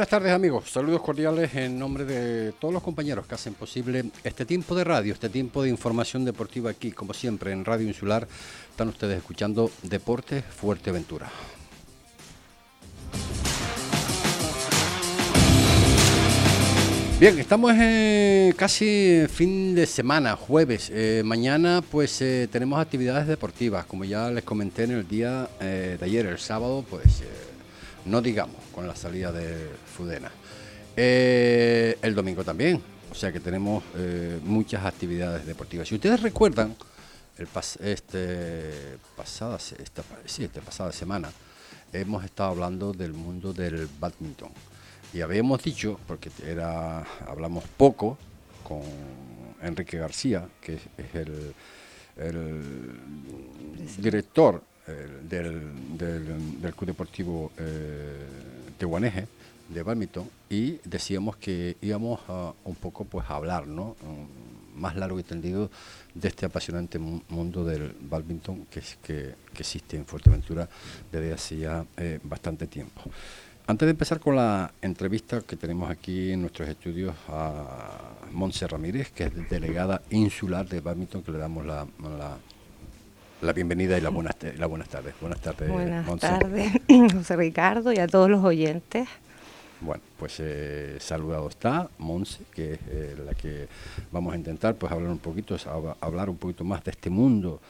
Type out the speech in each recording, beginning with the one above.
Buenas tardes amigos, saludos cordiales en nombre de todos los compañeros que hacen posible este tiempo de radio, este tiempo de información deportiva aquí, como siempre en Radio Insular, están ustedes escuchando Deportes Fuerteventura. Bien, estamos en casi fin de semana, jueves. Eh, mañana pues eh, tenemos actividades deportivas, como ya les comenté en el día eh, de ayer, el sábado, pues no digamos, con la salida de Fudena. Eh, el domingo también, o sea que tenemos eh, muchas actividades deportivas. Si ustedes recuerdan, el este, pasada, esta, sí, esta pasada semana hemos estado hablando del mundo del badminton. Y habíamos dicho, porque era, hablamos poco con Enrique García, que es, el, el director del, del, Club Deportivo eh, Tehuaneje de badminton y decíamos que íbamos a un poco pues a hablar, ¿no? más largo y tendido de este apasionante mundo del badminton que, que, que existe en Fuerteventura desde hacía eh, bastante tiempo. Antes de empezar con la entrevista que tenemos aquí en nuestros estudios a Monse Ramírez, que es delegada insular de badminton, que le damos la la bienvenida y la buenas, la buenas tardes. Buenas tardes, Buenas tardes, José Ricardo, y a todos los oyentes. Bueno, pues eh, saludado está Monse, que es eh, la que vamos a intentar pues hablar un poquito, hablar un poquito más de este mundo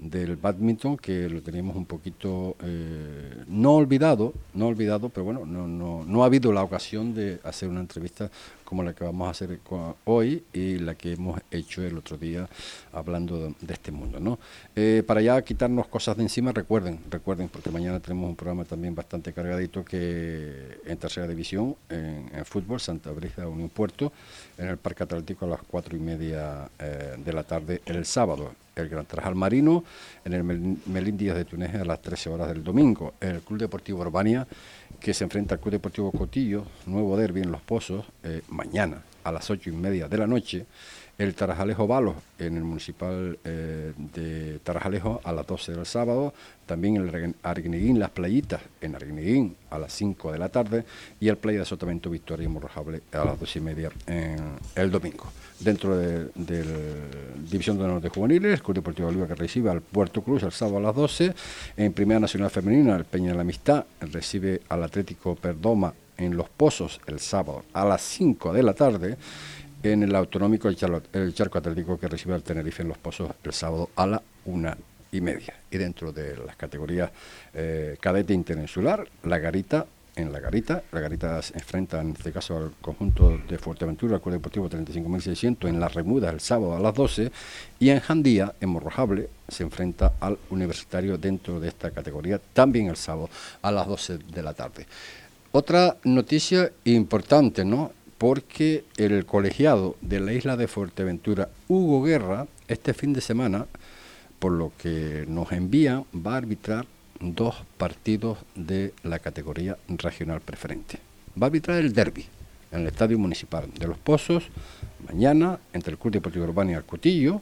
del badminton que lo teníamos un poquito eh, no olvidado, no olvidado, pero bueno, no, no, no ha habido la ocasión de hacer una entrevista como la que vamos a hacer hoy y la que hemos hecho el otro día hablando de, este mundo. ¿no? Eh, para ya quitarnos cosas de encima, recuerden, recuerden, porque mañana tenemos un programa también bastante cargadito que en tercera división, en, fútbol, Santa Brígida Unión Puerto, en el Parque Atlántico a las cuatro y media eh, de la tarde el sábado. El Gran Trajal Marino en el Melín Díaz de Túnez a las 13 horas del domingo. El Club Deportivo Urbania que se enfrenta al Club Deportivo Cotillo, nuevo derby en Los Pozos, eh, mañana a las ocho y media de la noche. El Tarajalejo Balos en el municipal eh, de Tarajalejo a las 12 del sábado. También el Arguineguín Las Playitas en Arguineguín a las 5 de la tarde. Y el Playa de Sotavento Victoria y Morrojable a las 2 y media en el domingo dentro de, la División de Honor de Juveniles, el Club Deportivo Oliva que recibe al Puerto Cruz el sábado a las 12. En Primera Nacional Femenina, el Peña de la Amistad recibe al Atlético Perdoma en Los Pozos el sábado a las 5 de la tarde. En el Autonómico, el, Charco Atlético que recibe al Tenerife en Los Pozos el sábado a la una y media. Y dentro de las categorías eh, cadete interinsular, la Garita en La Garita. La Garita se enfrenta en este caso al conjunto de Fuerteventura, al Club Deportivo 35.600 en La Remuda el sábado a las 12 y en Jandía, en Morrojable, se enfrenta al Universitario dentro de esta categoría también el sábado a las 12 de la tarde. Otra noticia importante, ¿no? Porque el colegiado de la isla de Fuerteventura, Hugo Guerra, este fin de semana, por lo que nos envía, va a arbitrar dos partidos de la categoría regional preferente. Va a arbitrar el derby en el Estadio Municipal de Los Pozos, mañana entre el Club Deportivo Urbano y el Cotillo,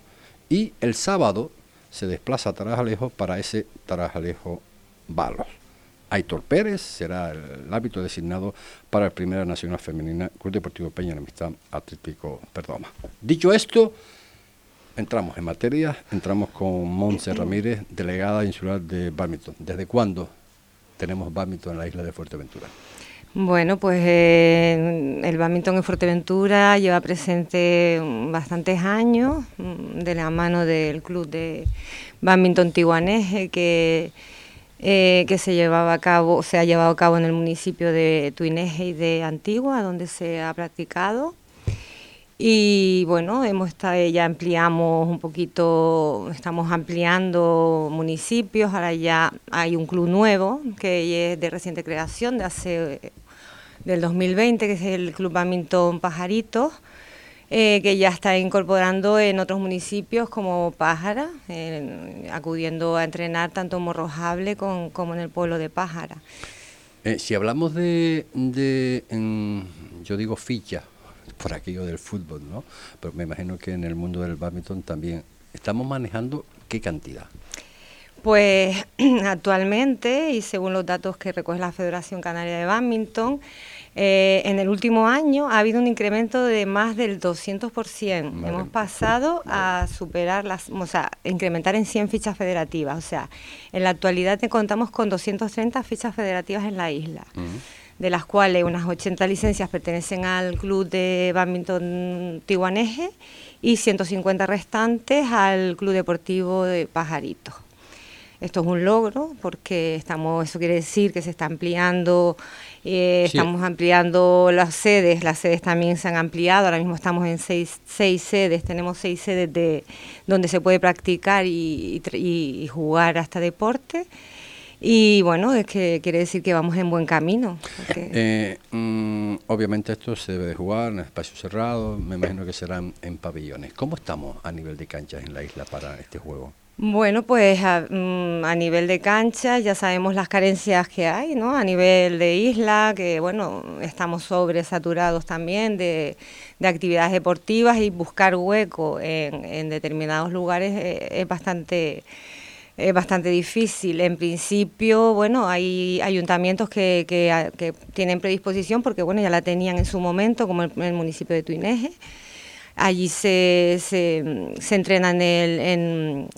y el sábado se desplaza a Tarajalejo para ese Tarajalejo Balos. Aitor Pérez será el hábito designado para la Primera Nacional Femenina Club Deportivo Peña de Amistad Atlético Perdoma. Dicho esto, entramos en materia, entramos con Monse Ramírez, delegada insular de badminton. ¿Desde cuándo tenemos badminton en la isla de Fuerteventura? Bueno, pues eh, el badminton en Fuerteventura lleva presente bastantes años mm, de la mano del club de badminton Tiguaneje que eh, que se llevaba a cabo, se ha llevado a cabo en el municipio de Tuineje y de Antigua, donde se ha practicado. Y bueno, hemos ya ampliamos un poquito, estamos ampliando municipios, ahora ya hay un club nuevo que es de reciente creación, de hace del 2020, que es el Club Badminton Pajaritos, eh, que ya está incorporando en otros municipios como Pájara, acudiendo a entrenar tanto en Morrojable como en el pueblo de Pájara. Eh, si hablamos de, yo digo ficha, por aquello del fútbol, ¿no? Pero me imagino que en el mundo del badminton también estamos manejando qué cantidad. Pues actualmente, y según los datos que recoge la Federación Canaria de Badminton, eh, en el último año ha habido un incremento de más del 200%. Hemos pasado a superar las, o sea, incrementar en 100 fichas federativas. O sea, en la actualidad contamos con 230 fichas federativas en la isla. de las cuales unas 80 licencias pertenecen al Club de Badminton Tiguaneje y 150 restantes al Club Deportivo de Pajaritos. Esto es un logro porque estamos, eso quiere decir que se está ampliando, eh, estamos ampliando las sedes, las sedes también se han ampliado, ahora mismo estamos en seis, seis sedes, tenemos seis sedes de donde se puede practicar y, jugar hasta deporte. Y bueno, es que quiere decir que vamos en buen camino. Eh, mm, obviamente esto se debe de jugar en espacio cerrado, me imagino que serán en pabellones. ¿Cómo estamos a nivel de canchas en la isla para este juego? Bueno, pues mm, a, nivel de cancha ya sabemos las carencias que hay, ¿no? A nivel de isla, que bueno, estamos sobresaturados también de, actividades deportivas y buscar hueco en, determinados lugares eh, es bastante es bastante difícil. En principio, bueno, hay ayuntamientos que, que, tienen predisposición porque bueno, ya la tenían en su momento, como el, el municipio de Tuineje Allí se, se, se entrena en el,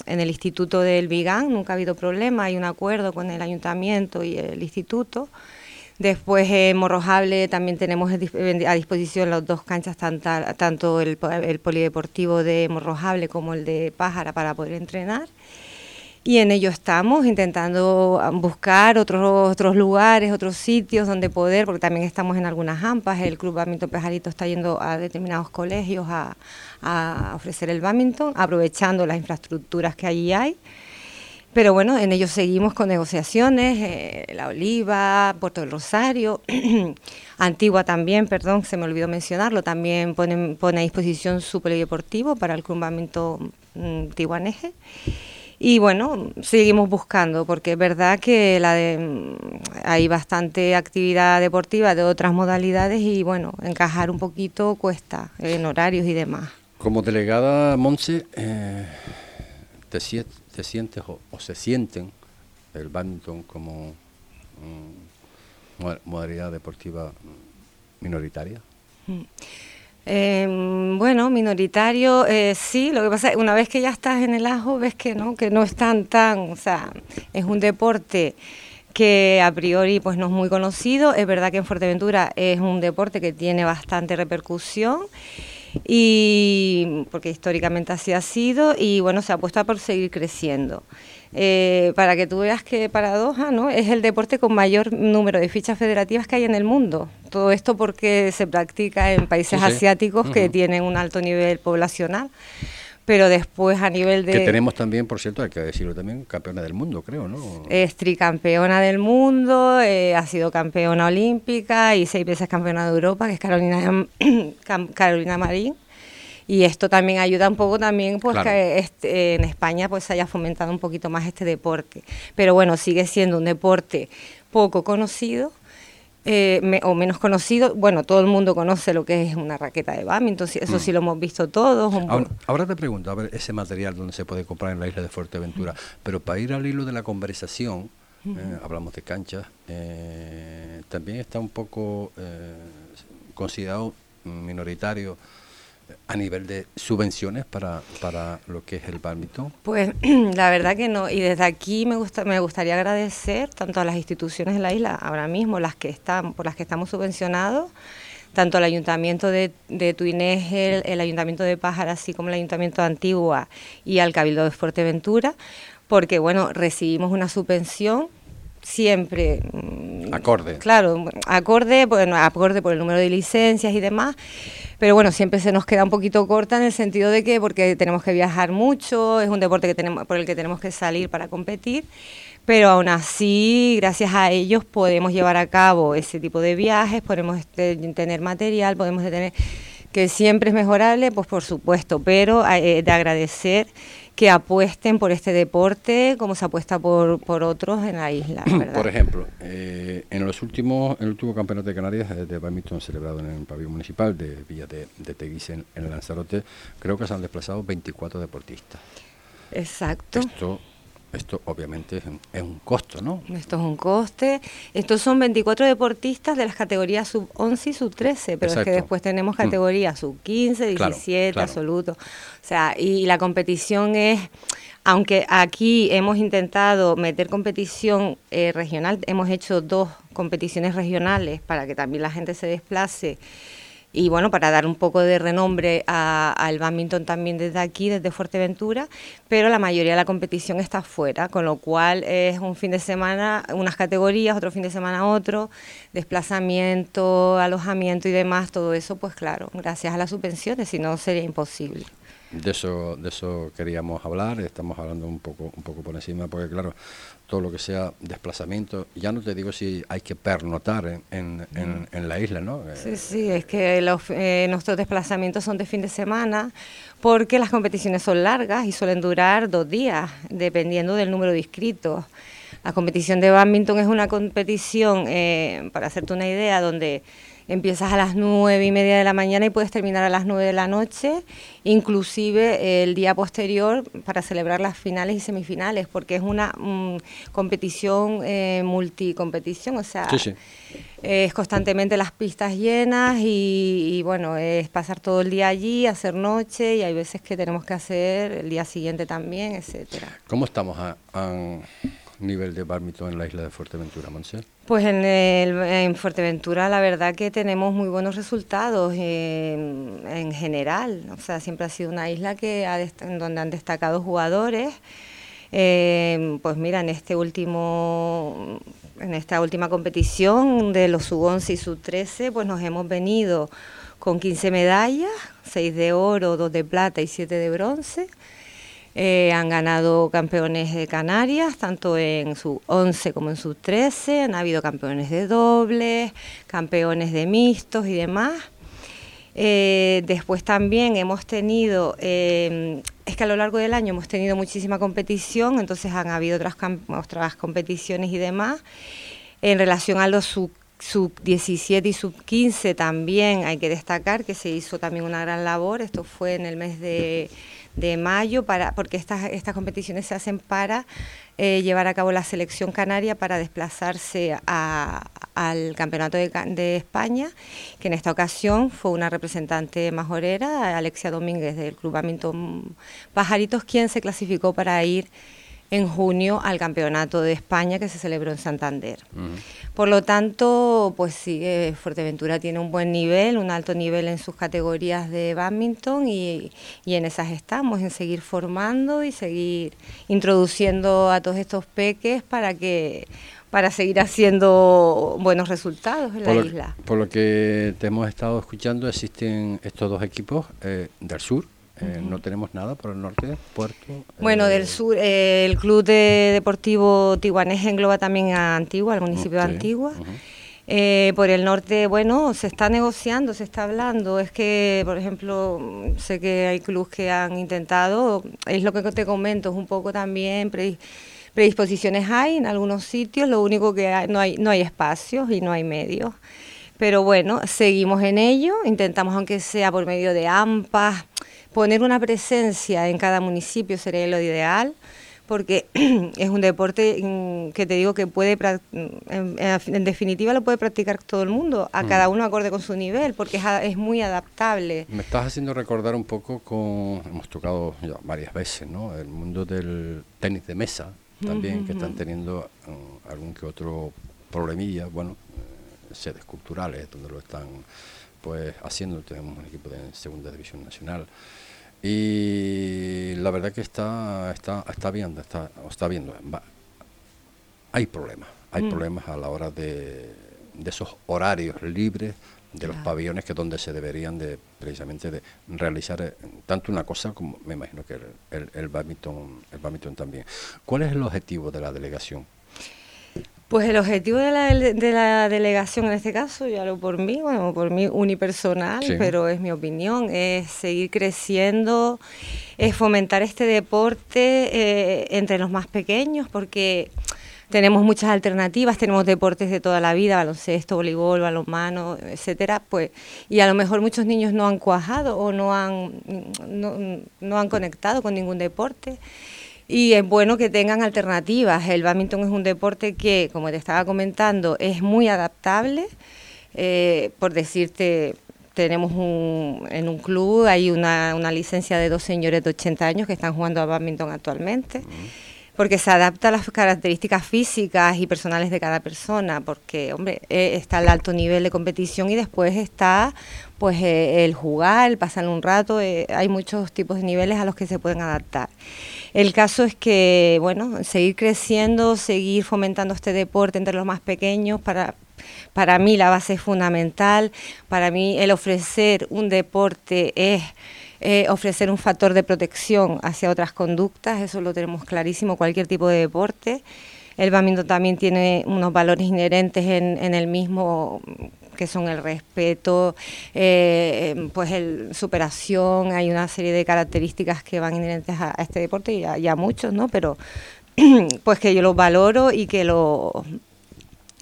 en, el Instituto del Vigán, nunca ha habido problema, hay un acuerdo con el ayuntamiento y el instituto. Después en Morrojable también tenemos a disposición las dos canchas, tanto el, el polideportivo de Morrojable como el de Pájara para poder entrenar y en ello estamos intentando ah, buscar otros otros lugares, otros sitios donde poder, porque también estamos en algunas AMPAs, el Club Badminton Pejarito está yendo a determinados colegios a, ofrecer el badminton, aprovechando las infraestructuras que allí hay. Pero bueno, en ello seguimos con negociaciones, eh, La Oliva, Puerto del Rosario, Antigua también, perdón, se me olvidó mencionarlo, también pone, pone a disposición su polideportivo para el Club Badminton mm, Tiguaneje. Y bueno, seguimos buscando, porque es verdad que la de, hay bastante actividad deportiva de otras modalidades y bueno, encajar un poquito cuesta en horarios y demás. Como delegada, Monse, eh, te, sientes o, se sienten el badminton como modalidad deportiva minoritaria? Mm. Em, bueno, minoritario, eh, sí, lo que pasa es que una vez que ya estás en el ajo ves que no, que no es tan, tan, o sea, es un deporte que a priori pues no es muy conocido, es verdad que en Fuerteventura es un deporte que tiene bastante repercusión y porque históricamente así ha sido y bueno, se apuesta por seguir creciendo. Eh, para que tú veas qué paradoja, ¿no? Es el deporte con mayor número de fichas federativas que hay en el mundo. Todo esto porque se practica en países asiáticos que tienen un alto nivel poblacional. Pero después a nivel de... Que tenemos también, por cierto, hay que decirlo también, campeona del mundo, creo, ¿no? Es tricampeona del mundo, eh, ha sido campeona olímpica y seis veces campeona de Europa, que es Carolina, Carolina Marín y esto también ayuda un poco también pues que este, en España pues se haya fomentado un poquito más este deporte. Pero bueno sigue siendo un deporte poco conocido eh, o menos conocido, bueno, todo el mundo conoce lo que es una raqueta de badminton, eso mm. sí lo hemos visto todos. Ahora, te pregunto, a ver, ese material donde se puede comprar en la isla de Fuerteventura, pero para ir al hilo de la conversación, eh, hablamos de canchas, eh, también está un poco considerado minoritario a nivel de subvenciones para, para lo que es el badminton? Pues la verdad que no, y desde aquí me gusta me gustaría agradecer tanto a las instituciones de la isla, ahora mismo las que están, por las que estamos subvencionados, tanto al Ayuntamiento de, de Tuinegel, el Ayuntamiento de Pájara, así como el Ayuntamiento de Antigua y al Cabildo de Fuerteventura, porque bueno, recibimos una subvención siempre mm, acorde. claro acorde bueno acorde por el número de licencias y demás pero bueno, siempre se nos queda un poquito corta en el sentido de que porque tenemos que viajar mucho, es un deporte que tenemos, por el que tenemos que salir para competir, pero aún así, gracias a ellos podemos llevar a cabo ese tipo de viajes, podemos este, tener material, podemos tener que siempre es mejorable, pues por supuesto, pero eh, de agradecer que apuesten por este deporte como se apuesta por, por otros en la isla. Por ejemplo, eh, en los últimos, el último campeonato de Canarias de badminton celebrado en el pabellón municipal de Villa de, de en, en, Lanzarote, creo que se han desplazado 24 deportistas. Exacto. Esto esto obviamente es un, costo, ¿no? Esto es un coste. Estos son 24 deportistas de las categorías sub 11 y sub 13, pero es que después tenemos mm. categorías sub 15, 17, absoluto. O sea, y la competición es, aunque aquí hemos intentado meter competición eh, regional, hemos hecho dos competiciones regionales para que también la gente se desplace y bueno, para dar un poco de renombre al badminton también desde aquí, desde Fuerteventura, pero la mayoría de la competición está fuera, con lo cual es un fin de semana unas categorías, otro fin de semana otro, desplazamiento, alojamiento y demás, todo eso, pues claro, gracias a las subvenciones, si no sería imposible. De eso, de eso queríamos hablar, estamos hablando un poco, un poco por encima, porque claro, todo lo que sea desplazamiento, ya no te digo si hay que pernotar en, en, la isla, ¿no? Sí, sí, es que los, eh, nuestros desplazamientos son de fin de semana, porque las competiciones son largas y suelen durar dos días, dependiendo del número de inscritos. La competición de badminton es una competición, eh, para hacerte una idea, donde empiezas a las nueve y media de la mañana y puedes terminar a las nueve de la noche, inclusive el día posterior para celebrar las finales y semifinales, porque es una mm, competición eh, multicompetición, o sea, es constantemente las pistas llenas y, bueno, es pasar todo el día allí, hacer noche y hay veces que tenemos que hacer el día siguiente también, etcétera. ¿Cómo estamos a, nivel de badminton en la isla de Fuerteventura, Mansell? Pues en, en, Fuerteventura la verdad que tenemos muy buenos resultados en, general. O sea, siempre ha sido una isla que en donde han destacado jugadores. Eh, pues mira, en este último, en esta última competición de los sub 11 y sub 13, pues nos hemos venido con 15 medallas, 6 de oro, 2 de plata y 7 de bronce. Eh, han ganado campeones de Canarias, tanto en su 11 como en su 13. Han habido campeones de dobles, campeones de mixtos y demás. Eh, después también hemos tenido, eh, es que a lo largo del año hemos tenido muchísima competición, entonces han habido otras, otras competiciones y demás. En relación a los sub, sub 17 y sub 15 también hay que destacar que se hizo también una gran labor, esto fue en el mes de de mayo, para, porque estas, estas competiciones se hacen para eh, llevar a cabo la selección canaria para desplazarse al Campeonato de, España, que en esta ocasión fue una representante majorera, Alexia Domínguez del Club Hamilton Pajaritos, quien se clasificó para ir en junio al Campeonato de España que se celebró en Santander. Por lo tanto, pues sí, eh, Fuerteventura tiene un buen nivel, un alto nivel en sus categorías de badminton y, y, en esas estamos, en seguir formando y seguir introduciendo a todos estos peques para que para seguir haciendo buenos resultados en la isla. Por lo que te hemos estado escuchando, existen estos dos equipos eh, del sur, eh, no tenemos nada por el norte, Puerto. Bueno, del eh, sur, eh, el Club de Deportivo Tiguanés engloba también a Antigua, al municipio de Antigua. por el norte, bueno, se está negociando, se está hablando. Es que, por ejemplo, sé que hay clubes que han intentado, es lo que te comento, es un poco también predisposiciones hay en algunos sitios, lo único que no hay no hay espacios y no hay medios. Pero bueno, seguimos en ello, intentamos aunque sea por medio de AMPAs, poner una presencia en cada municipio sería lo ideal porque es un deporte mm, que te digo que puede, en, definitiva lo puede practicar todo el mundo, a cada mm. uno acorde con su nivel, porque es, muy adaptable. Me estás haciendo recordar un poco con, hemos tocado ya varias veces, ¿no? El mundo del tenis de mesa también, que están teniendo mm, algún que otro problemilla, bueno, eh, sedes culturales donde lo están pues haciendo, tenemos un equipo de segunda división nacional y la verdad que está, está, está viendo, está, está viendo. hay problemas, hay mm. problemas a la hora de, de esos horarios libres de los pabellones que es donde se deberían de precisamente de realizar eh, tanto una cosa como me imagino que el, el, el badminton el badminton también ¿cuál es el objetivo de la delegación? Pues el objetivo de la, de la delegación en este caso, yo hablo por mí, bueno, por mí unipersonal, pero es mi opinión, es seguir creciendo, es fomentar este deporte eh, entre los más pequeños, porque tenemos muchas alternativas, tenemos deportes de toda la vida, baloncesto, voleibol, balonmano, etcétera, pues, y a lo mejor muchos niños no han cuajado o no han, no, no han conectado con ningún deporte y es bueno que tengan alternativas. El badminton es un deporte que, como te estaba comentando, es muy adaptable. Eh, por decirte, tenemos un, en un club, hay una, una, licencia de dos señores de 80 años que están jugando a badminton actualmente. Porque se adapta a las características físicas y personales de cada persona, porque, hombre, eh, está el alto nivel de competición y después está pues eh, el jugar, el pasar un rato, hay muchos tipos de niveles a los que se pueden adaptar. El caso es que, bueno, seguir creciendo, seguir fomentando este deporte entre los más pequeños, para, para mí la base es fundamental, para mí el ofrecer un deporte es... Eh, ofrecer un factor de protección hacia otras conductas, eso lo tenemos clarísimo, cualquier tipo de deporte. El badminton también tiene unos valores inherentes en, en el mismo que son el respeto, eh, pues el superación, hay una serie de características que van inherentes a, este deporte y a, muchos, ¿no? Pero pues que yo los valoro y que lo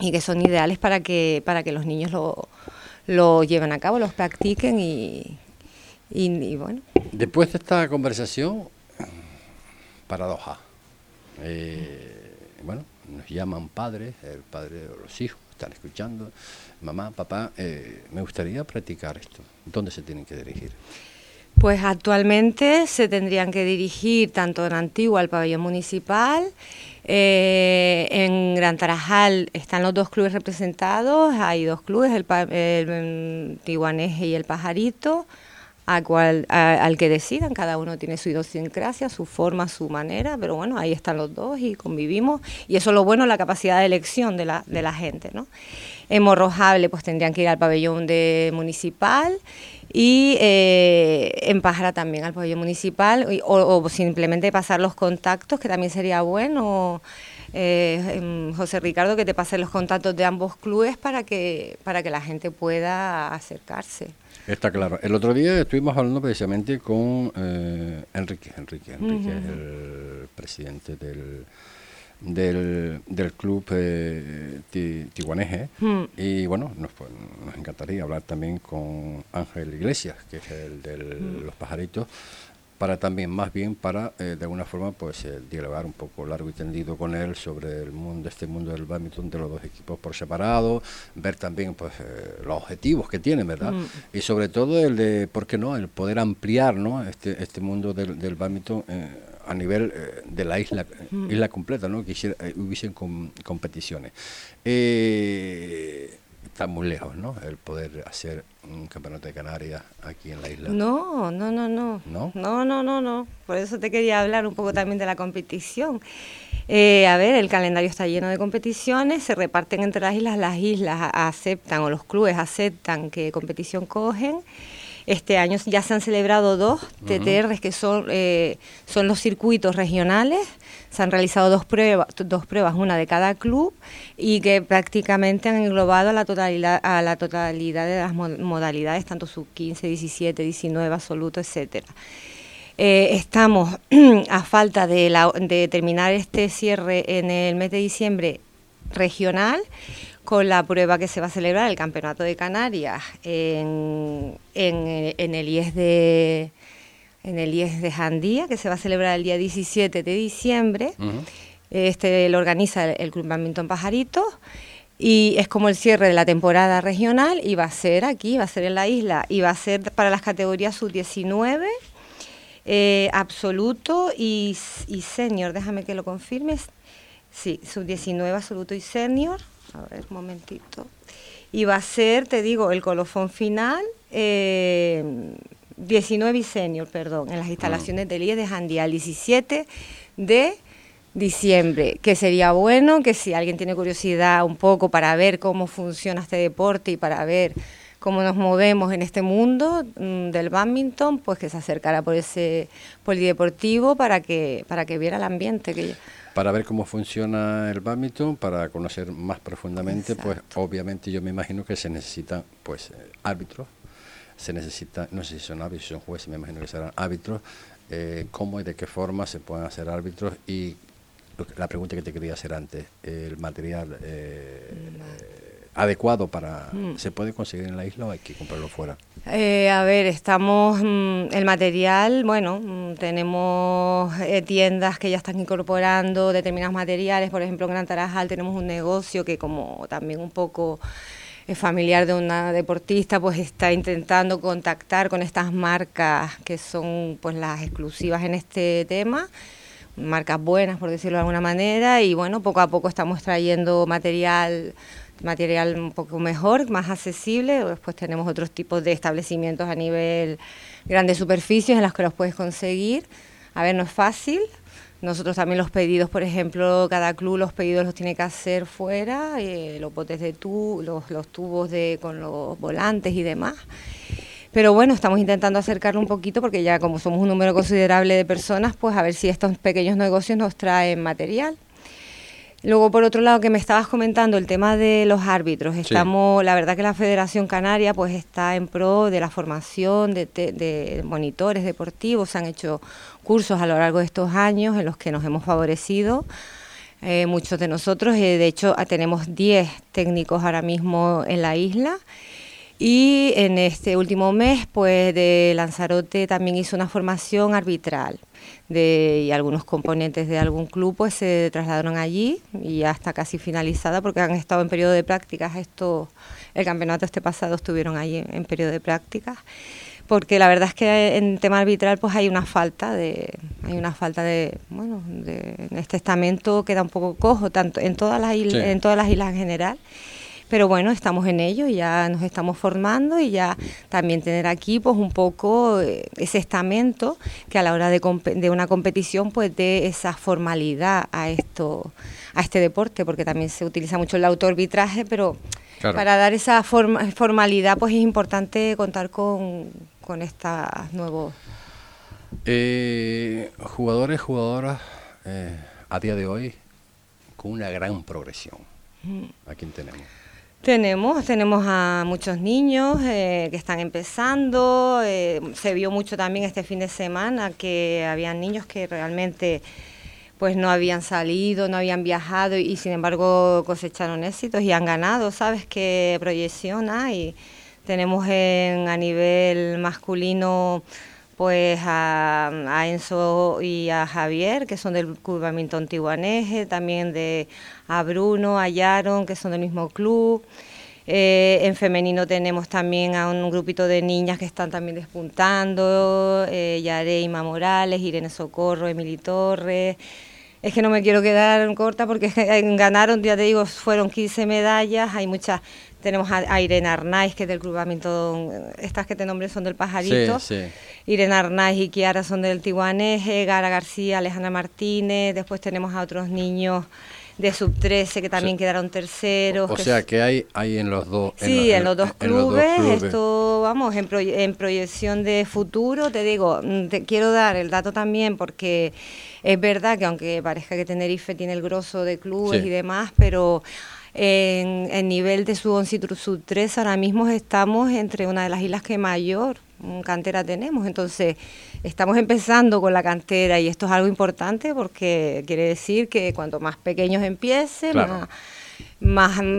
y que son ideales para que para que los niños lo, lo lleven a cabo, los practiquen y, y, bueno. Después de esta conversación, paradoja. Eh, bueno, llaman padres, el padre de los hijos, están escuchando, mamá, papá, eh, me gustaría practicar esto. ¿Dónde se tienen que dirigir? Pues actualmente se tendrían que dirigir tanto en Antigua al pabellón municipal, eh, en Gran Tarajal están los dos clubes representados, hay dos clubes, el, el y el Pajarito, a cual, al que decidan, cada uno tiene su idiosincrasia, su forma, su manera, pero bueno, ahí están los dos y convivimos, y eso es lo bueno, la capacidad de elección de la, de la gente, ¿no? En Morrojable pues tendrían que ir al pabellón de municipal y eh, en Pájara también al pabellón municipal o, simplemente pasar los contactos, que también sería bueno. Eh, em, José Ricardo, que te pase los contactos de ambos clubes para que, para que la gente pueda acercarse. Está claro. El otro día estuvimos hablando precisamente con eh, Enrique, Enrique, Enrique, el presidente del, del, del club eh, tiguaneje hmm. y bueno, nos, pues, nos encantaría hablar también con Ángel Iglesias, que es el de hmm. los pajaritos, para también, más bien para, eh, de alguna forma, pues eh, dialogar un poco largo y tendido con él sobre el mundo, este mundo del badminton de los dos equipos por separado, ver también pues eh, los objetivos que tienen, ¿verdad? Mm. Y sobre todo el de, ¿por qué no?, el poder ampliar, ¿no?, este, este mundo del, del badminton a nivel de la isla, mm. isla completa, ¿no?, que hubiesen competiciones. Eh, está muy lejos, ¿no? El poder hacer un campeonato de Canarias aquí en la isla. No, no, no, no. ¿No? No, no, no, no. Por eso te quería hablar un poco también de la competición. Eh, a ver, el calendario está lleno de competiciones, se reparten entre las islas, las islas aceptan o los clubes aceptan qué competición cogen. Este año ya se han celebrado dos TTRs que son, eh, son los circuitos regionales se han realizado dos pruebas, dos pruebas, una de cada club, y que prácticamente han englobado a la totalidad, a la totalidad de las modalidades, tanto sub 15, 17, 19, absoluto, etcétera. Eh, estamos a falta de, de terminar este cierre en el mes de diciembre regional con la prueba que se va a celebrar el Campeonato de Canarias en, en, en el IES de, en el IES de Jandía, que se va a celebrar el día 17 de diciembre. Este lo organiza el, Club Badminton Pajarito y es como el cierre de la temporada regional y va a ser aquí, va a ser en la isla y va a ser para las categorías sub-19, eh, absoluto y, y senior. Déjame que lo confirmes. Sí, sub-19, absoluto y senior. A ver, un momentito. Y va a ser, te digo, el colofón final. Eh, 19 y senior, perdón, en las instalaciones del IE de Jandía, el 17 de diciembre, que sería bueno que si alguien tiene curiosidad un poco para ver cómo funciona este deporte y para ver cómo nos movemos en este mundo mm, del badminton, pues que se acercara por ese polideportivo para que, para que viera el ambiente que para ver cómo funciona el badminton, para conocer más profundamente, pues obviamente yo me imagino que se necesitan pues eh, árbitros, se necesita, no sé si son árbitros, son jueces, me imagino que serán árbitros, eh, cómo y de qué forma se pueden hacer árbitros. Y la pregunta que te quería hacer antes, el material eh, adecuado para... Mm. ¿Se puede conseguir en la isla o hay que comprarlo fuera? Eh, a ver, estamos... Mm, el material, bueno, mm, tenemos eh, tiendas que ya están incorporando determinados materiales. Por ejemplo, en Gran Tarajal tenemos un negocio que como también un poco es familiar de una deportista, pues está intentando contactar con estas marcas que son pues las exclusivas en este tema marcas buenas, por decirlo de alguna manera, y bueno, poco a poco estamos trayendo material material un poco mejor, más accesible. Después tenemos otros tipos de establecimientos a nivel grandes superficies en las que los puedes conseguir. A ver, no es fácil. Nosotros también los pedidos, por ejemplo, cada club los pedidos los tiene que hacer fuera, eh, los botes de los, los tubos de, con los volantes y demás. Pero bueno, estamos intentando acercarlo un poquito porque ya como somos un número considerable de personas, pues a ver si estos pequeños negocios nos traen material. Luego, por otro lado, que me estabas comentando el tema de los árbitros. Estamos, la verdad que la Federación Canaria pues está en pro de la formación de, monitores deportivos. Se han hecho cursos a lo largo de estos años en los que nos hemos favorecido. Eh, muchos de nosotros, eh, de hecho, tenemos 10 técnicos ahora mismo en la isla. Y en este último mes, pues de Lanzarote también hizo una formación arbitral. De, y algunos componentes de algún club pues se trasladaron allí y ya está casi finalizada porque han estado en periodo de prácticas. Esto, el campeonato este pasado estuvieron allí en, periodo de prácticas. Porque la verdad es que en tema arbitral pues hay una falta de hay una falta de bueno de, este estamento queda un poco cojo tanto en todas las en todas las islas en general pero bueno, estamos en ello, ya nos estamos formando y ya también tener aquí pues un poco eh, ese estamento que a la hora de, de una competición pues dé esa formalidad a esto, a este deporte, porque también se utiliza mucho el autoarbitraje, pero para dar esa formalidad pues es importante contar con, con estos nuevos... Eh, jugadores, jugadoras eh, a día de hoy con una gran progresión. ¿A quién tenemos? Tenemos, tenemos a muchos niños eh, que están empezando. Eh, se vio mucho también este fin de semana que habían niños que realmente pues no habían salido, no habían viajado y, sin embargo cosecharon éxitos y han ganado, ¿sabes? qué proyección hay. Tenemos en, a nivel masculino pues a, Enzo y a Javier, que son del Club Badminton Tijuaneje, también de a Bruno, a Yaron, que son del mismo club. Eh, en femenino tenemos también a un grupito de niñas que están también despuntando, eh, Yareima Morales, Irene Socorro, Emily Torres. Es que no me quiero quedar corta porque ganaron, ya te digo, fueron 15 medallas, hay muchas tenemos a, Irene Arnaiz, que es del Club Badminton, estas que te nombré son del Pajarito. Irene Arnaiz y Kiara son del Tiguaneje, Gara García, Alejandra Martínez. Después tenemos a otros niños de sub-13 que también quedaron terceros. O, sea, que hay, hay en los dos. Sí, en, los, dos clubes, Esto, vamos, en, en proyección de futuro, te digo, mm, te quiero dar el dato también porque es verdad que aunque parezca que Tenerife tiene el grosso de clubes y demás, pero en el nivel de su 11 y sub 3 ahora mismo estamos entre una de las islas que mayor cantera tenemos. Entonces, estamos empezando con la cantera y esto es algo importante porque quiere decir que cuanto más pequeños empiecen, más,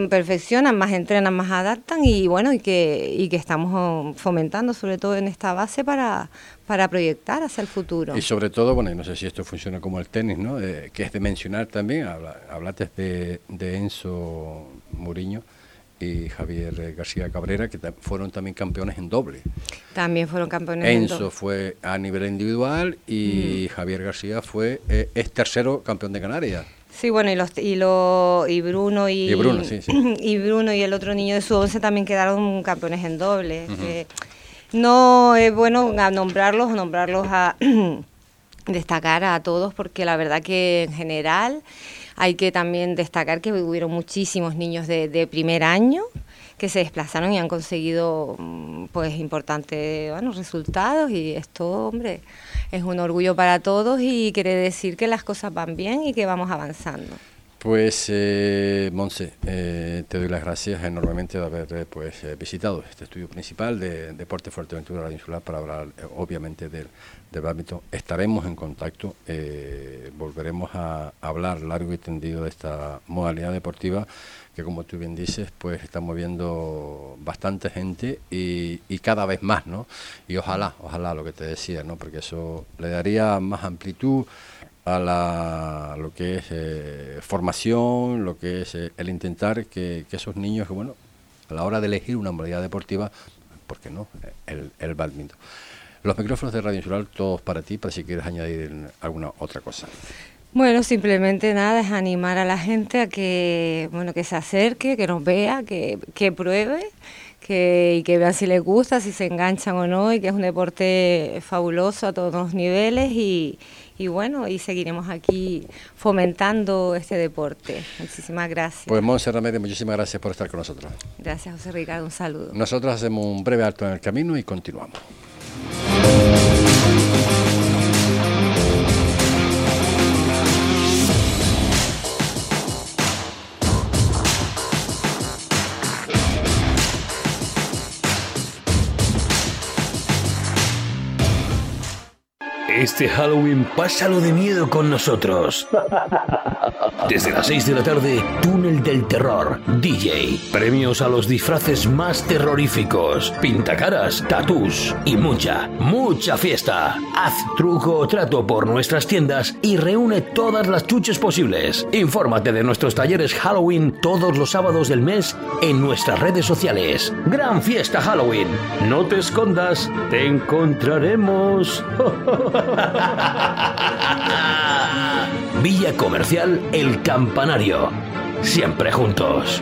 perfeccionan, más entrenan, más adaptan y bueno, y que, y que estamos fomentando sobre todo en esta base para, para proyectar hacia el futuro. Y sobre todo, bueno, no sé si esto funciona como el tenis, ¿no? Eh, que es de mencionar también, hablaste de, de Enzo Muriño y Javier García Cabrera, que fueron también campeones en doble. También fueron campeones en doble. Enzo fue a nivel individual y mm. Javier García fue eh, es tercero campeón de Canarias. Sí, bueno, y los y, lo, y Bruno y, Bruno, sí, sí. y Bruno y el otro niño de su once también quedaron campeones en doble. No es bueno nombrarlos, nombrarlos a destacar a todos porque la verdad que en general hay que también destacar que hubieron muchísimos niños de, primer año que se desplazaron y han conseguido mm, pues importantes bueno, resultados y esto, hombre, es un orgullo para todos y quiere decir que las cosas van bien y que vamos avanzando. Pues, eh, Monse, eh, te doy las gracias enormemente de haber eh, pues, eh, visitado este estudio principal de Deporte Fuerteventura la Insular para hablar, obviamente, del, del Estaremos en contacto, volveremos a hablar largo y tendido de esta modalidad deportiva que, como tú bien dices, pues está moviendo bastante gente y, cada vez más, ¿no? Y ojalá, ojalá lo que te decía, ¿no? Porque eso le daría más amplitud a la, lo que es eh, formación, lo que es eh, el intentar que, esos niños, que bueno, a la hora de elegir una modalidad deportiva, ¿por qué no? El, el badminton. Los micrófonos de Radio Insular, todos para ti, para si quieres añadir alguna otra cosa. Bueno, simplemente nada, es animar a la gente a que, bueno, que se acerque, que nos vea, que, que pruebe que, y que vean si les gusta, si se enganchan o no, y que es un deporte fabuloso a todos los niveles y, y bueno, y seguiremos aquí fomentando este deporte. Muchísimas gracias. Pues Monse Ramírez, muchísimas gracias por estar con nosotros. Gracias José Ricardo, un saludo. Nosotros hacemos un breve alto en el camino y continuamos. Este Halloween pásalo de miedo con nosotros. Desde las 6 de la tarde, Túnel del Terror, DJ. Premios a los disfraces más terroríficos, pintacaras, tatús y mucha, mucha fiesta. Haz truco o trato por nuestras tiendas y reúne todas las chuches posibles. Infórmate de nuestros talleres Halloween todos los sábados del mes en nuestras redes sociales. Gran fiesta Halloween. No te escondas, te encontraremos. Villa Comercial El Campanario. Siempre juntos.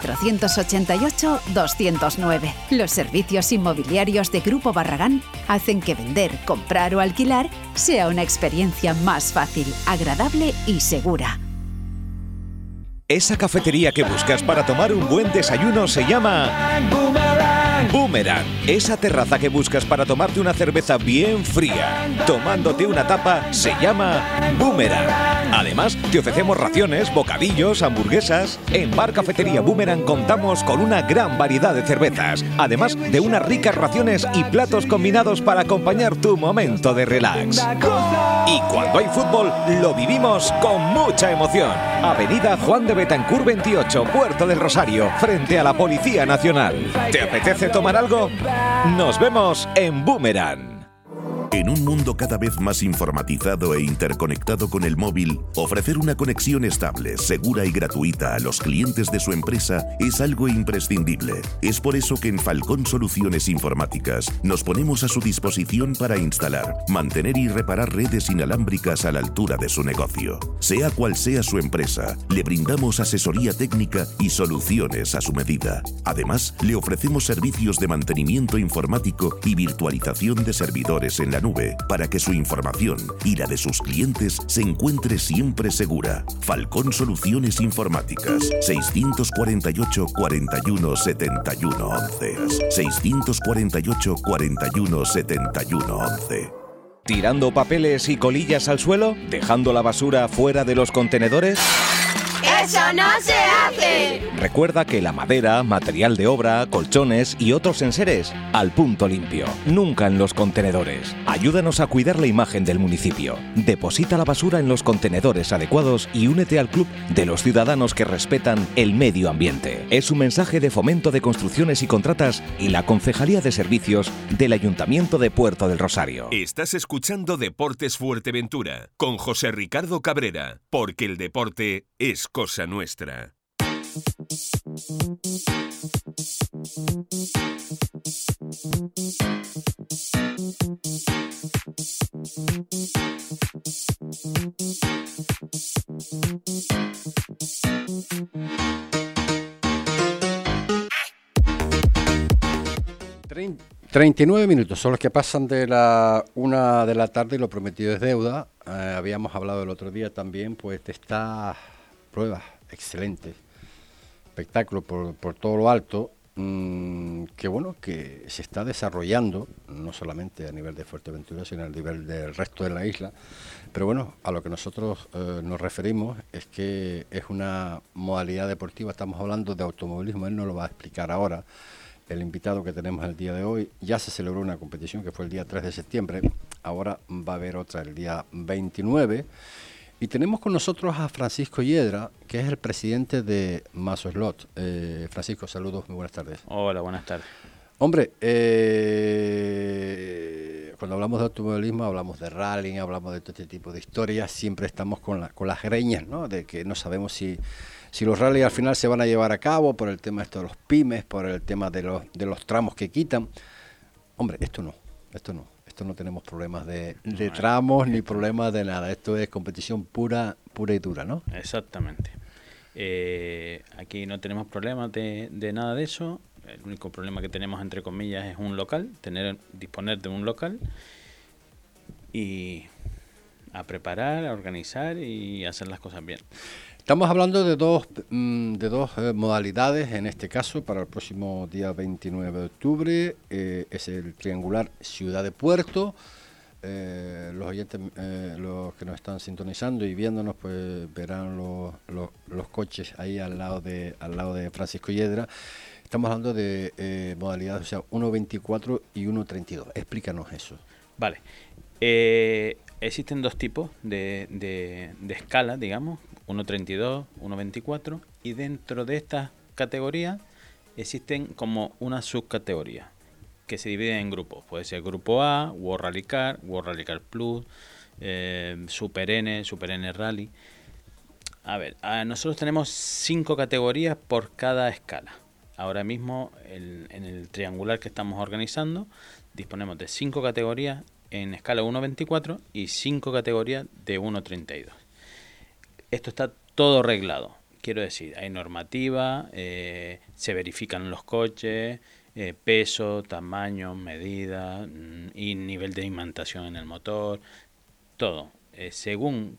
488-209. Los servicios inmobiliarios de Grupo Barragán hacen que vender, comprar o alquilar sea una experiencia más fácil, agradable y segura. Esa cafetería que buscas para tomar un buen desayuno se llama... Boomerang, esa terraza que buscas para tomarte una cerveza bien fría, tomándote una tapa, se llama Boomerang. Además, te ofrecemos raciones, bocadillos, hamburguesas. En Bar Cafetería Boomerang contamos con una gran variedad de cervezas, además de unas ricas raciones y platos combinados para acompañar tu momento de relax. Y cuando hay fútbol, lo vivimos con mucha emoción. Avenida Juan de Betancourt 28, Puerto del Rosario, frente a la Policía Nacional. ¿Te apetece tomar algo? Nos vemos en Boomerang. En un mundo cada vez más informatizado e interconectado con el móvil, ofrecer una conexión estable, segura y gratuita a los clientes de su empresa es algo imprescindible. Es por eso que en Falcón Soluciones Informáticas nos ponemos a su disposición para instalar, mantener y reparar redes inalámbricas a la altura de su negocio. Sea cual sea su empresa, le brindamos asesoría técnica y soluciones a su medida. Además, le ofrecemos servicios de mantenimiento informático y virtualización de servidores en la nube para que su información y la de sus clientes se encuentre siempre segura. Falcón Soluciones Informáticas 648 41 71 11 648 41 71 11 ¿Tirando papeles y colillas al suelo? ¿Dejando la basura fuera de los contenedores? ¡Eso no se hace! Recuerda que la madera, material de obra, colchones y otros enseres al punto limpio, nunca en los contenedores. Ayúdanos a cuidar la imagen del municipio. Deposita la basura en los contenedores adecuados y únete al club de los ciudadanos que respetan el medio ambiente. Es un mensaje de fomento de construcciones y contratas y la Concejalía de Servicios del Ayuntamiento de Puerto del Rosario. Estás escuchando Deportes Fuerteventura con José Ricardo Cabrera, porque el deporte es Cosa Nuestra. Trein- 39 minutos son los que pasan de la una de la tarde y lo prometido es deuda. Eh, habíamos hablado el otro día también pues de esta prueba excelente, espectáculo por, todo lo alto, mm, que bueno, que se está desarrollando, no solamente a nivel de Fuerteventura, sino a nivel del resto de la isla. Pero bueno, a lo que nosotros eh, nos referimos es que es una modalidad deportiva, estamos hablando de automovilismo, él nos lo va a explicar ahora el invitado que tenemos el día de hoy. Ya se celebró una competición que fue el día 3 de septiembre, ahora va a haber otra el día 29. Y tenemos con nosotros a Francisco Hiedra, que es el presidente de Maso Slot. Eh, Francisco, saludos, muy buenas tardes. Hola, buenas tardes. Hombre, eh, cuando hablamos de automovilismo hablamos de rally, hablamos de todo este tipo de historias, siempre estamos con, la- con las greñas, ¿no? De que no sabemos si, si los rallies al final se van a llevar a cabo por el tema esto de los pymes, por el tema de los, de los tramos que quitan. Hombre, esto no, esto no, esto no tenemos problemas de, de tramos ni problemas de nada, esto es competición pura, pura y dura, ¿no? Exactamente. Eh, aquí no tenemos problemas de, de nada de eso. El único problema que tenemos, entre comillas, es un local, tener disponer de un local y a preparar, a organizar y hacer las cosas bien. Estamos hablando de dos, mm, de dos eh, modalidades, en este caso para el próximo día 29 de octubre, eh, es el triangular Ciudad de Puerto. Eh, los oyentes, los que nos están sintonizando y viéndonos, pues verán los, los- los coches ahí al lado de, al lado de Francisco Hiedra. Estamos hablando de eh, modalidades, o sea, 1.24 y 1.32. Explícanos eso. Vale. Existen dos tipos de, de, de escala, digamos, 1.32, 1.24, y dentro de estas categorías existen como una subcategoría que se divide en grupos. Puede ser grupo A, World Rally Car, World Rally Car Plus, eh, Super N, Super N Rally. A ver, nosotros tenemos cinco categorías por cada escala. Ahora mismo, en el triangular que estamos organizando, disponemos de cinco categorías en escala 1.24 y cinco categorías de 1.32. Esto está todo arreglado. Quiero decir, hay normativa, eh, se verifican los coches, eh, peso, tamaño, medida mm, y nivel de imantación en el motor, todo. Eh, según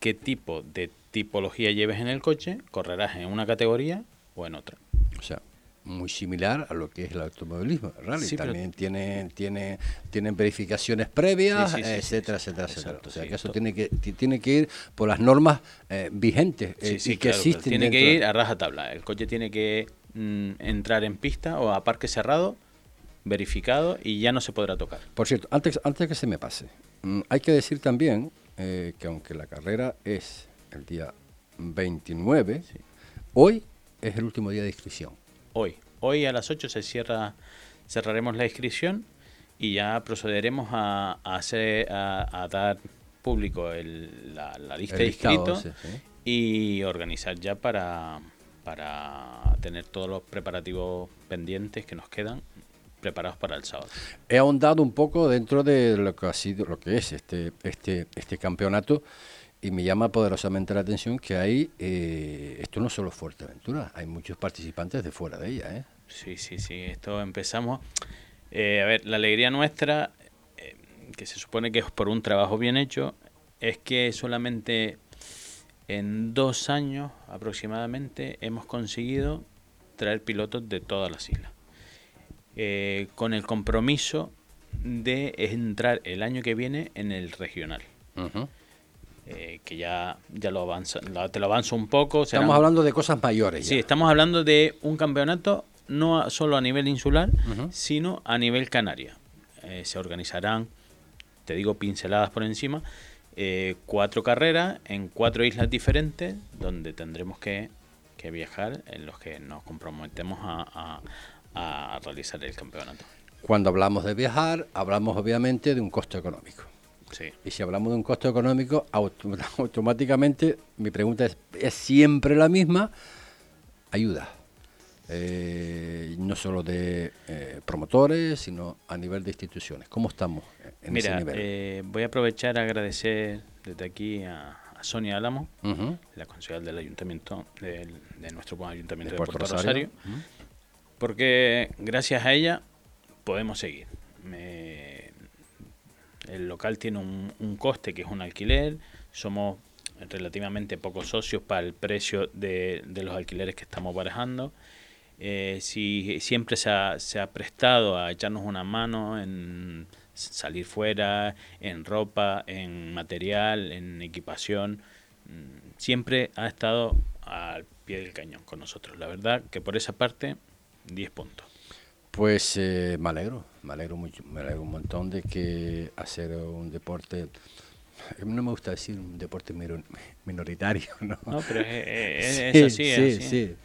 qué tipo de tipología lleves en el coche, correrás en una categoría o en otra. O sea, muy similar a lo que es el automovilismo. rally Sí, también tiene, tiene, tienen verificaciones previas, Sí, sí, etcétera, etcétera, etcétera. O sea, que eso tiene que, ti- tiene que ir por las normas eh, vigentes eh, y que claro, existen. Tiene que dentro ir a rajatabla. El coche tiene que mm, entrar en pista o a parque cerrado, verificado y ya no se podrá tocar. Por cierto, antes, antes que se me pase, mm, hay que decir también eh, que aunque la carrera es el día 29, hoy es el último día de inscripción. Hoy, hoy a las 8 se cierra, cerraremos la inscripción y ya procederemos a, a hacer, a, a dar público el- la, la lista El de inscritos sí, sí. y organizar ya para, para tener todos los preparativos pendientes que nos quedan preparados para el sábado. He ahondado un poco dentro de lo que ha sido, lo que es este, este, este campeonato y me llama poderosamente la atención que hay, eh, esto no solo es Fuerteventura, hay muchos participantes de fuera de ella, ¿eh? Sí, sí, sí, esto empezamos. eh, a ver, la alegría nuestra, eh, que se supone que es por un trabajo bien hecho, es que solamente en dos años aproximadamente hemos conseguido traer pilotos de todas las islas. Eh, con el compromiso de entrar el año que viene en el regional. Ujú. Eh, que ya, ya lo avanza, lo- te lo avanzo un poco. serán- Estamos hablando de cosas mayores. Sí, estamos hablando de un campeonato no solo a nivel insular, sino a nivel canaria. Eh, se organizarán, te digo pinceladas por encima, eh, cuatro carreras en cuatro islas diferentes donde tendremos que, que viajar, en los que nos comprometemos a, a- a realizar el campeonato. Cuando hablamos de viajar, hablamos obviamente de un costo económico. Y si hablamos de un costo económico, automáticamente mi pregunta es, es siempre la misma, ayuda. Eh, no solo de eh, promotores, sino a nivel de instituciones. ¿Cómo estamos en ese nivel? Eh, voy a aprovechar a agradecer desde aquí a, Sonia Álamo, la concejal del ayuntamiento, de, nuestro ayuntamiento de, Puerto, Rosario, porque gracias a ella podemos seguir. El local tiene un, coste que es un alquiler, somos relativamente pocos socios para el precio de, de los alquileres que estamos barajando eh, si siempre se ha, se ha prestado a echarnos una mano en salir fuera, en ropa, en material, en equipación, mm, siempre ha estado al pie del cañón con nosotros. La verdad que por esa parte, 10 puntos. Pues eh, me alegro, me alegro mucho, me alegro un montón de que hacer un deporte no me gusta decir un deporte minoritario, ¿no? No, pero es, así, sí, sí, sí,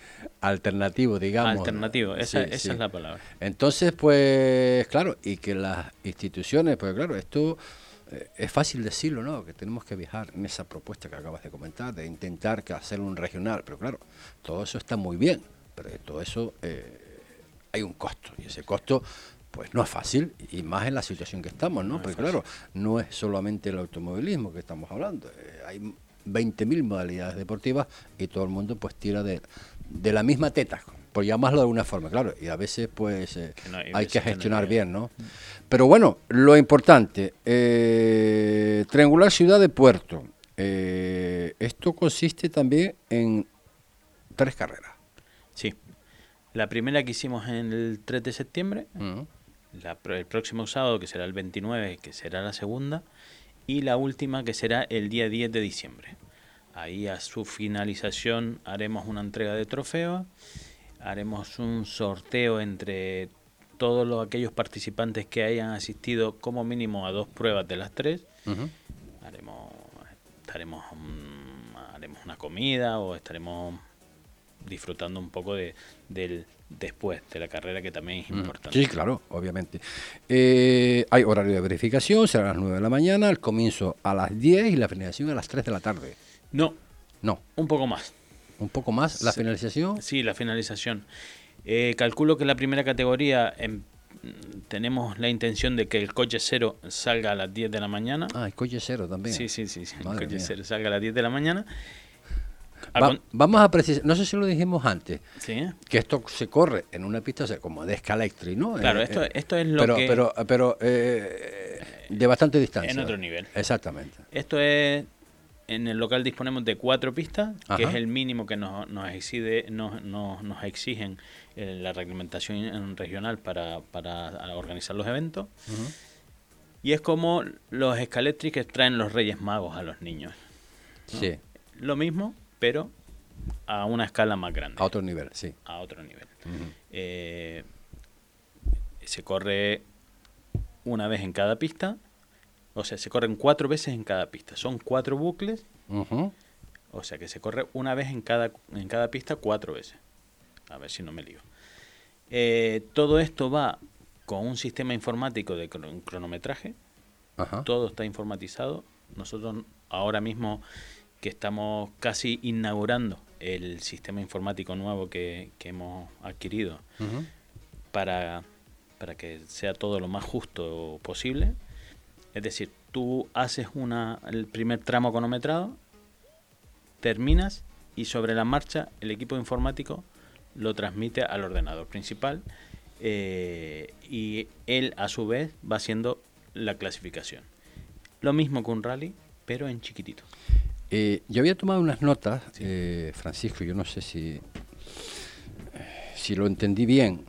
alternativo, digamos. Alternativo, esa, es la palabra. Entonces, pues, claro, y que las instituciones, pues claro, esto eh, es fácil decirlo, ¿no? Que tenemos que viajar en esa propuesta que acabas de comentar, de intentar que hacer un regional, pero claro, todo eso está muy bien, pero todo eso eh, hay un costo, y ese costo pues no es fácil, y más en la situación que estamos, ¿no? Porque claro, no es solamente el automovilismo que estamos hablando, eh, hay 20.000 modalidades deportivas y todo el mundo pues tira de, de la misma teta, por llamarlo de alguna forma, claro, y a veces pues eh, hay, que gestionar bien, ¿no? Pero bueno, lo importante, eh, Triangular Ciudad de Puerto, esto consiste también en tres carreras. Sí, la primera que hicimos en el 3 de septiembre, el próximo sábado, que será el 29, que será la segunda, y la última, que será el día 10 de diciembre. Ahí a su finalización haremos una entrega de trofeos, haremos un sorteo entre todos los, aquellos participantes que hayan asistido como mínimo a dos pruebas de las tres. Haremos, estaremos, haremos una comida o estaremos disfrutando un poco de, del después de la carrera, que también es importante. Sí, claro, obviamente. Eh, hay horario de verificación, será a las 9 de la mañana, el comienzo a las 10 y la finalización a las 3 de la tarde. No. No. Un poco más. ¿Un poco más la finalización? Sí, la finalización. Eh, calculo que la primera categoría em, tenemos la intención de que el coche cero salga a las 10 de la mañana. Ah, el coche cero también. Sí, sí, sí. el coche cero salga a las 10 de la mañana vamos a precisar, no sé si lo dijimos antes, que esto se corre en una pista como de escalectri, ¿no? Claro, eh, esto, eh, esto es lo pero, que... Pero, pero eh, de bastante distancia. En otro nivel. Exactamente. Esto es... En el local disponemos de cuatro pistas, que es el mínimo que nos, nos, exige, nos, nos, exigen la reglamentación regional para, para organizar los eventos. Y es como los escalectri que traen los Reyes Magos a los niños. Sí. Lo mismo, pero a una escala más grande. A otro nivel, sí. A otro nivel. Eh, se corre una vez en cada pista, o sea, se corren cuatro veces en cada pista. Son cuatro bucles, o sea que se corre una vez en cada, en cada pista cuatro veces. A ver si no me lío. Eh, todo esto va con un sistema informático de cronometraje. Todo está informatizado. Nosotros ahora mismo que estamos casi inaugurando el sistema informático nuevo que, hemos adquirido para, para que sea todo lo más justo posible. Es decir, tú haces una, el primer tramo cronometrado, terminas y sobre la marcha el equipo informático lo transmite al ordenador principal eh, y él a su vez va haciendo la clasificación. Lo mismo que un rally, pero en chiquitito. Eh, yo había tomado unas notas, eh, Francisco, yo no sé si, si lo entendí bien.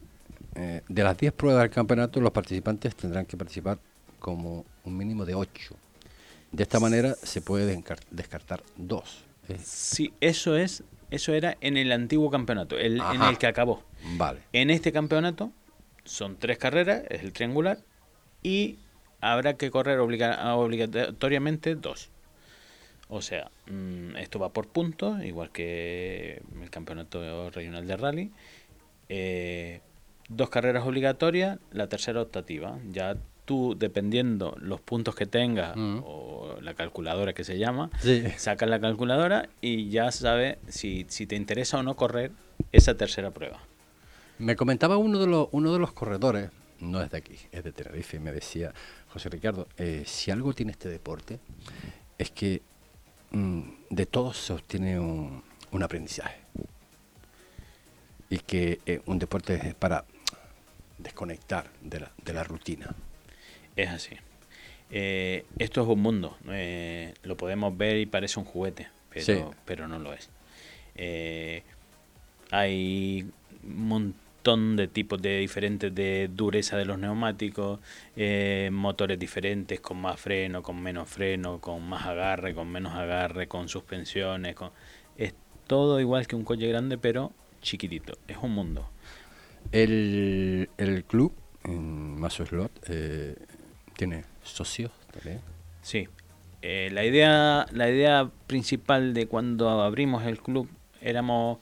Eh, de las 10 pruebas del campeonato, los participantes tendrán que participar como un mínimo de 8. De esta manera se puede descartar dos. Sí, eso es, eso era en el antiguo campeonato, el, en el que acabó. Vale. En este campeonato son tres carreras, es el triangular, y habrá que correr obligatoriamente dos. O sea, mm, esto va por puntos, igual que el campeonato regional de rally. Eh, dos carreras obligatorias, la tercera optativa. Ya tú, dependiendo los puntos que tengas Mm. o la calculadora que se llama, Sí. sacas la calculadora y ya sabes si, si te interesa o no correr esa tercera prueba. Me comentaba uno de los, uno de los corredores, no es de aquí, es de Tenerife, y me decía, José Ricardo, eh, si algo tiene este deporte, es que de todos se obtiene un, un aprendizaje. Y que eh, un deporte es para desconectar de la, de la rutina. Es así. Eh, esto es un mundo. eh, lo podemos ver y parece un juguete, pero, Sí. pero no lo es. Hay un montón de tipos de diferentes de dureza de los neumáticos, eh, motores diferentes, con más freno, con menos freno, con más agarre, con menos agarre, con suspensiones. Con... Es todo igual que un coche grande, pero chiquitito. Es un mundo. El, el club en Maso Slot eh, tiene socios también. Sí. Eh, la idea la idea principal de cuando abrimos el club éramos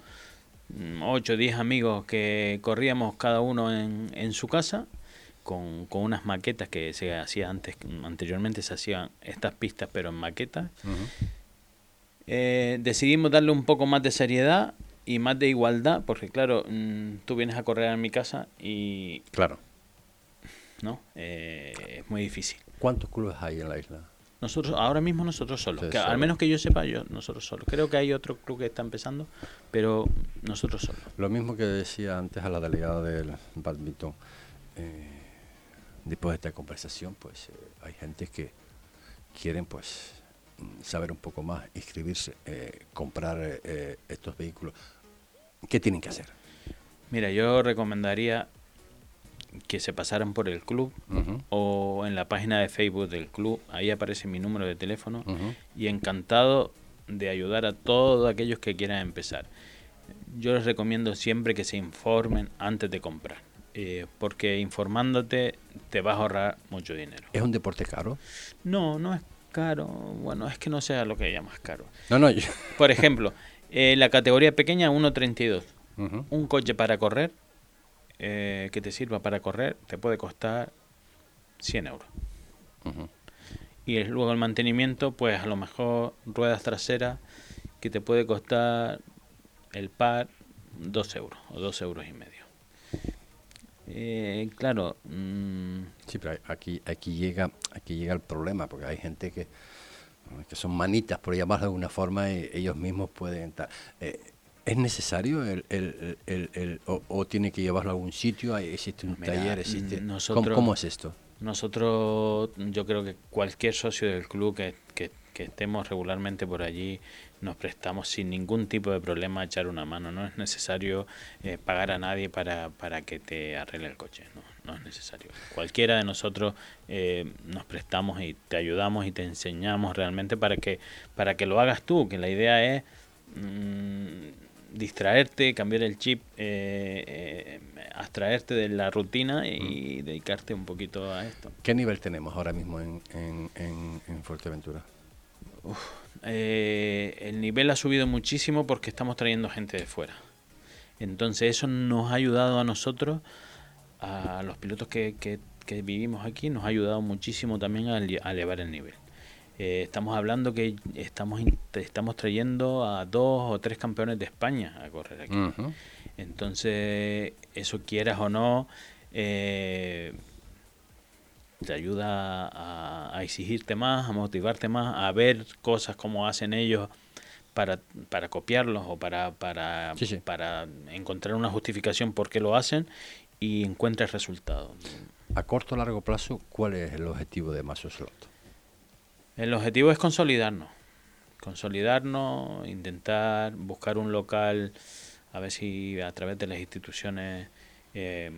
8 o 10 amigos que corríamos cada uno en, en su casa con, con unas maquetas que se hacía antes anteriormente se hacían estas pistas pero en maquetas Eh, decidimos darle un poco más de seriedad y más de igualdad porque claro mm, tú vienes a correr a mi casa y Claro. no Eh, es muy difícil ¿Cuántos clubes hay en la isla? Nosotros, ahora mismo nosotros solos. Que, al menos que yo sepa, yo nosotros solos. Creo que hay otro club que está empezando, pero nosotros solos. Lo mismo que decía antes a la delegada del badminton. eh, después de esta conversación, pues eh, hay gente que quieren pues mm, saber un poco más, inscribirse, eh, comprar eh, estos vehículos. ¿Qué tienen que hacer? Mira, yo recomendaría que se pasaran por el club o en la página de Facebook del club. Ahí aparece mi número de teléfono y encantado de ayudar a todos aquellos que quieran empezar. Yo les recomiendo siempre que se informen antes de comprar, eh, porque informándote te vas a ahorrar mucho dinero. ¿Es un deporte caro? No, no es caro. Bueno, es que no sea lo que llamas caro. No, no. yo- Por ejemplo, eh, la categoría pequeña 1.32. Ujú, Un coche para correr, eh, que te sirva para correr, te puede costar 100 euros. Y luego el mantenimiento, pues a lo mejor ruedas traseras, que te puede costar el par 2 euros o 2 euros y medio. Eh, claro, mm, Sí, pero aquí, aquí, llega, aquí llega el problema, porque hay gente que, que son manitas, por llamarlo de alguna forma, y ellos mismos pueden entrar. Eh, ¿Es necesario el, el, el, el- o, o tiene que llevarlo a algún sitio? ¿Hay- ¿Existe un Mira, taller? Existe, mm, ¿Cómo, nosotros- cómo es esto? Nosotros, yo creo que cualquier socio del club que, que- que estemos regularmente por allí, nos prestamos sin ningún tipo de problema a echar una mano. No es necesario eh, pagar a nadie para, para que te arregle el coche. No, no es necesario. Cualquiera de nosotros eh, nos prestamos y te ayudamos y te enseñamos realmente para que, para que lo hagas tú, que la idea es mm, distraerte, cambiar el chip, eh, eh, abstraerte de la rutina y dedicarte un poquito a esto. ¿Qué nivel tenemos ahora mismo en, en, en, en Fuerteventura? Eh, el nivel ha subido muchísimo porque estamos trayendo gente de fuera. Entonces eso nos ha ayudado a nosotros, a los pilotos que, que- que vivimos aquí, nos ha ayudado muchísimo también a, a elevar el nivel. Eh, estamos hablando que estamos, estamos trayendo a dos o tres campeones de España a correr aquí. Entonces, eso quieras o no, eh, te ayuda a, a exigirte más, a motivarte más, a ver cosas como hacen ellos para, para copiarlos o para, para, Sí, sí. para encontrar una justificación por qué lo hacen y encuentres resultados. A corto o largo plazo, ¿cuál es el objetivo de Maso Slot? El objetivo es consolidarnos. Consolidarnos, intentar buscar un local, a ver si a través de las instituciones eh,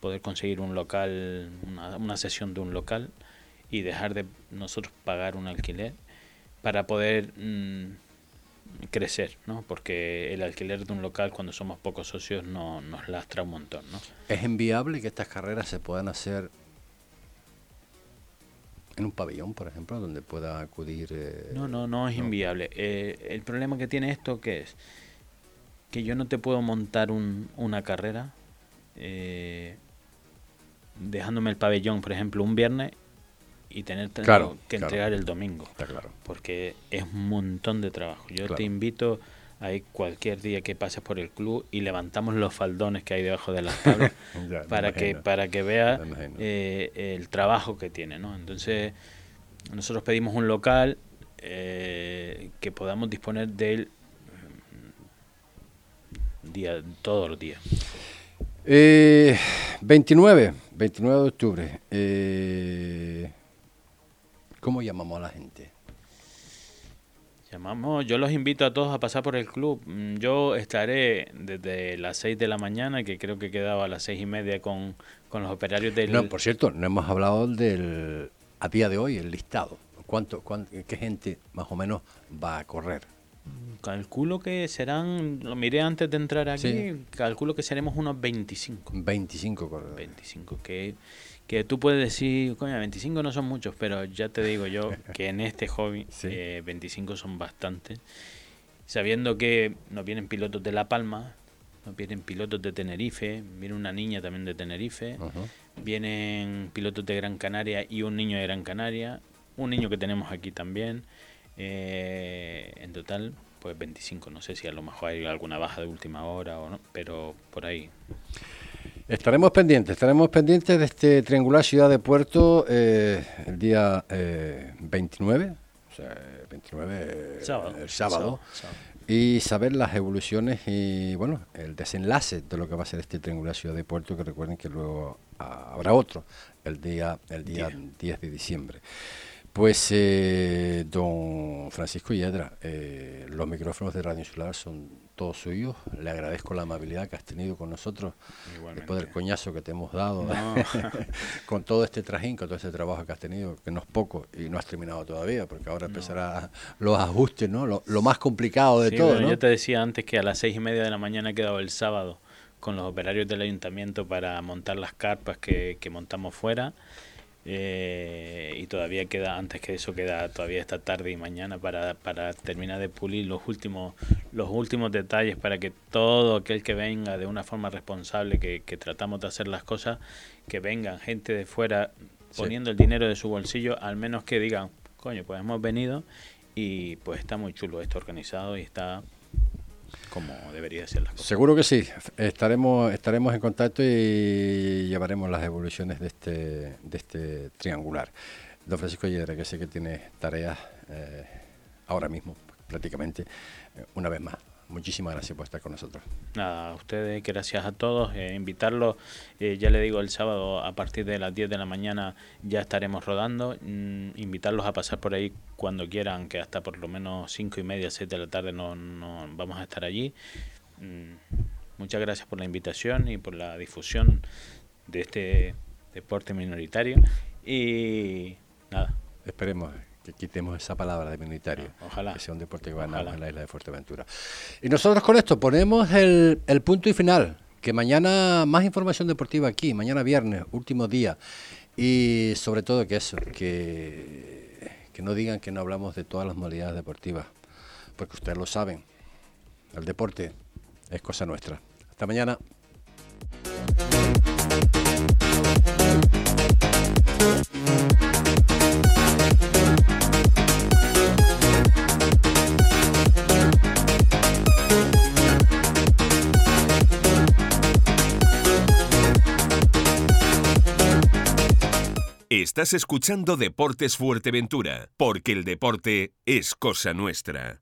poder conseguir un local, una, sesión de un local y dejar de nosotros pagar un alquiler para poder mm, crecer, ¿no? Porque el alquiler de un local cuando somos pocos socios no, nos lastra un montón, ¿no? ¿Es enviable que estas carreras se puedan hacer en un pabellón, por ejemplo, donde pueda acudir... eh, No, no, no es inviable. Eh, el problema que tiene esto que es que yo no te puedo montar un- una carrera eh, dejándome el pabellón, por ejemplo, un viernes y tener que Claro, claro. entregar el domingo. Está claro. Porque es un montón de trabajo. Yo Claro. te invito a ir cualquier día que pases por el club y levantamos los faldones que hay debajo de las tablas Ya, para que para que vea eh, el trabajo que tiene, ¿no? Entonces nosotros pedimos un local eh, que podamos disponer de él mm, día todos los días. Eh, 29, 29 de octubre. Eh, ¿Cómo llamamos a la gente? Llamamos, yo los invito a todos a pasar por el club. Mm, Yo estaré desde las 6 de la mañana, que creo que quedaba a las seis y media con, con los operarios del... No, por cierto, no hemos hablado del, a día de hoy, el listado. ¿Cuánto, cuán- ¿Qué gente más o menos va a correr? Calculo que serán, lo miré antes de entrar aquí, Sí. calculo que seremos unos 25. 25 corredores. 25, que, que tú puedes decir, coño, 25 no son muchos, pero ya te digo yo que en este hobby Sí. eh, 25 son bastantes. Sabiendo que nos vienen pilotos de La Palma, nos vienen pilotos de Tenerife, viene una niña también de Tenerife, vienen pilotos de Gran Canaria y un niño de Gran Canaria, un niño que tenemos aquí también. eh, en total, pues 25. No sé si a lo mejor hay alguna baja de última hora o no, pero por ahí. Estaremos pendientes, estaremos pendientes de este triangular Ciudad de Puerto eh, el día eh, 29, o sea, 29 eh, Sábado. el sábado, Sábado. y saber las evoluciones y bueno, el desenlace de lo que va a ser este triangular Ciudad de Puerto, que recuerden que luego ah, habrá otro el día el día 10 de diciembre. Pues, eh, don Francisco Yedra, eh, los micrófonos de Radio Insular son todos suyos. Le agradezco la amabilidad que has tenido con nosotros Igualmente. después del coñazo que te hemos dado, No. con todo este trajín, con todo este trabajo que has tenido, que no es poco y no has terminado todavía, porque ahora empezará los ajustes, ¿no? Lo, lo más complicado de Sí, todo, ¿no? Yo te decía antes que a las seis y media de la mañana he quedado el sábado con los operarios del ayuntamiento para montar las carpas que, que montamos fuera. Eh, y todavía queda, antes que eso, queda todavía esta tarde y mañana para, para terminar de pulir los últimos, los últimos detalles para que todo aquel que venga de una forma responsable, que, que tratamos de hacer las cosas, que vengan gente de fuera Sí. poniendo el dinero de su bolsillo, al menos que digan, coño, pues hemos venido y pues está muy chulo esto organizado y está como debería ser las cosas. Seguro que sí. Estaremos, estaremos en contacto y llevaremos las evoluciones de este, de este triangular. Don Francisco Yedra, que sé que tiene tareas eh, ahora mismo, prácticamente, eh, una vez más. Muchísimas gracias por estar con nosotros. Nada, a ustedes, gracias a todos. eh, invitarlos, eh, ya le digo, el sábado a partir de las 10 de la mañana ya estaremos rodando. mm, invitarlos a pasar por ahí cuando quieran, que hasta por lo menos 5 y media, 6 de la tarde no, no vamos a estar allí. Mm, muchas gracias por la invitación y por la difusión de este deporte minoritario. Y nada, Esperemos que quitemos esa palabra de minoritario. Ojalá. Que sea un deporte que ganamos en la isla de Fuerteventura. Y nosotros con esto ponemos el, el punto y final. Que mañana más información deportiva aquí, mañana viernes, último día. Y sobre todo que eso, que, que no digan que no hablamos de todas las modalidades deportivas. Porque ustedes lo saben, el deporte es cosa nuestra. Hasta mañana. Estás escuchando Deportes Fuerteventura, porque el deporte es cosa nuestra.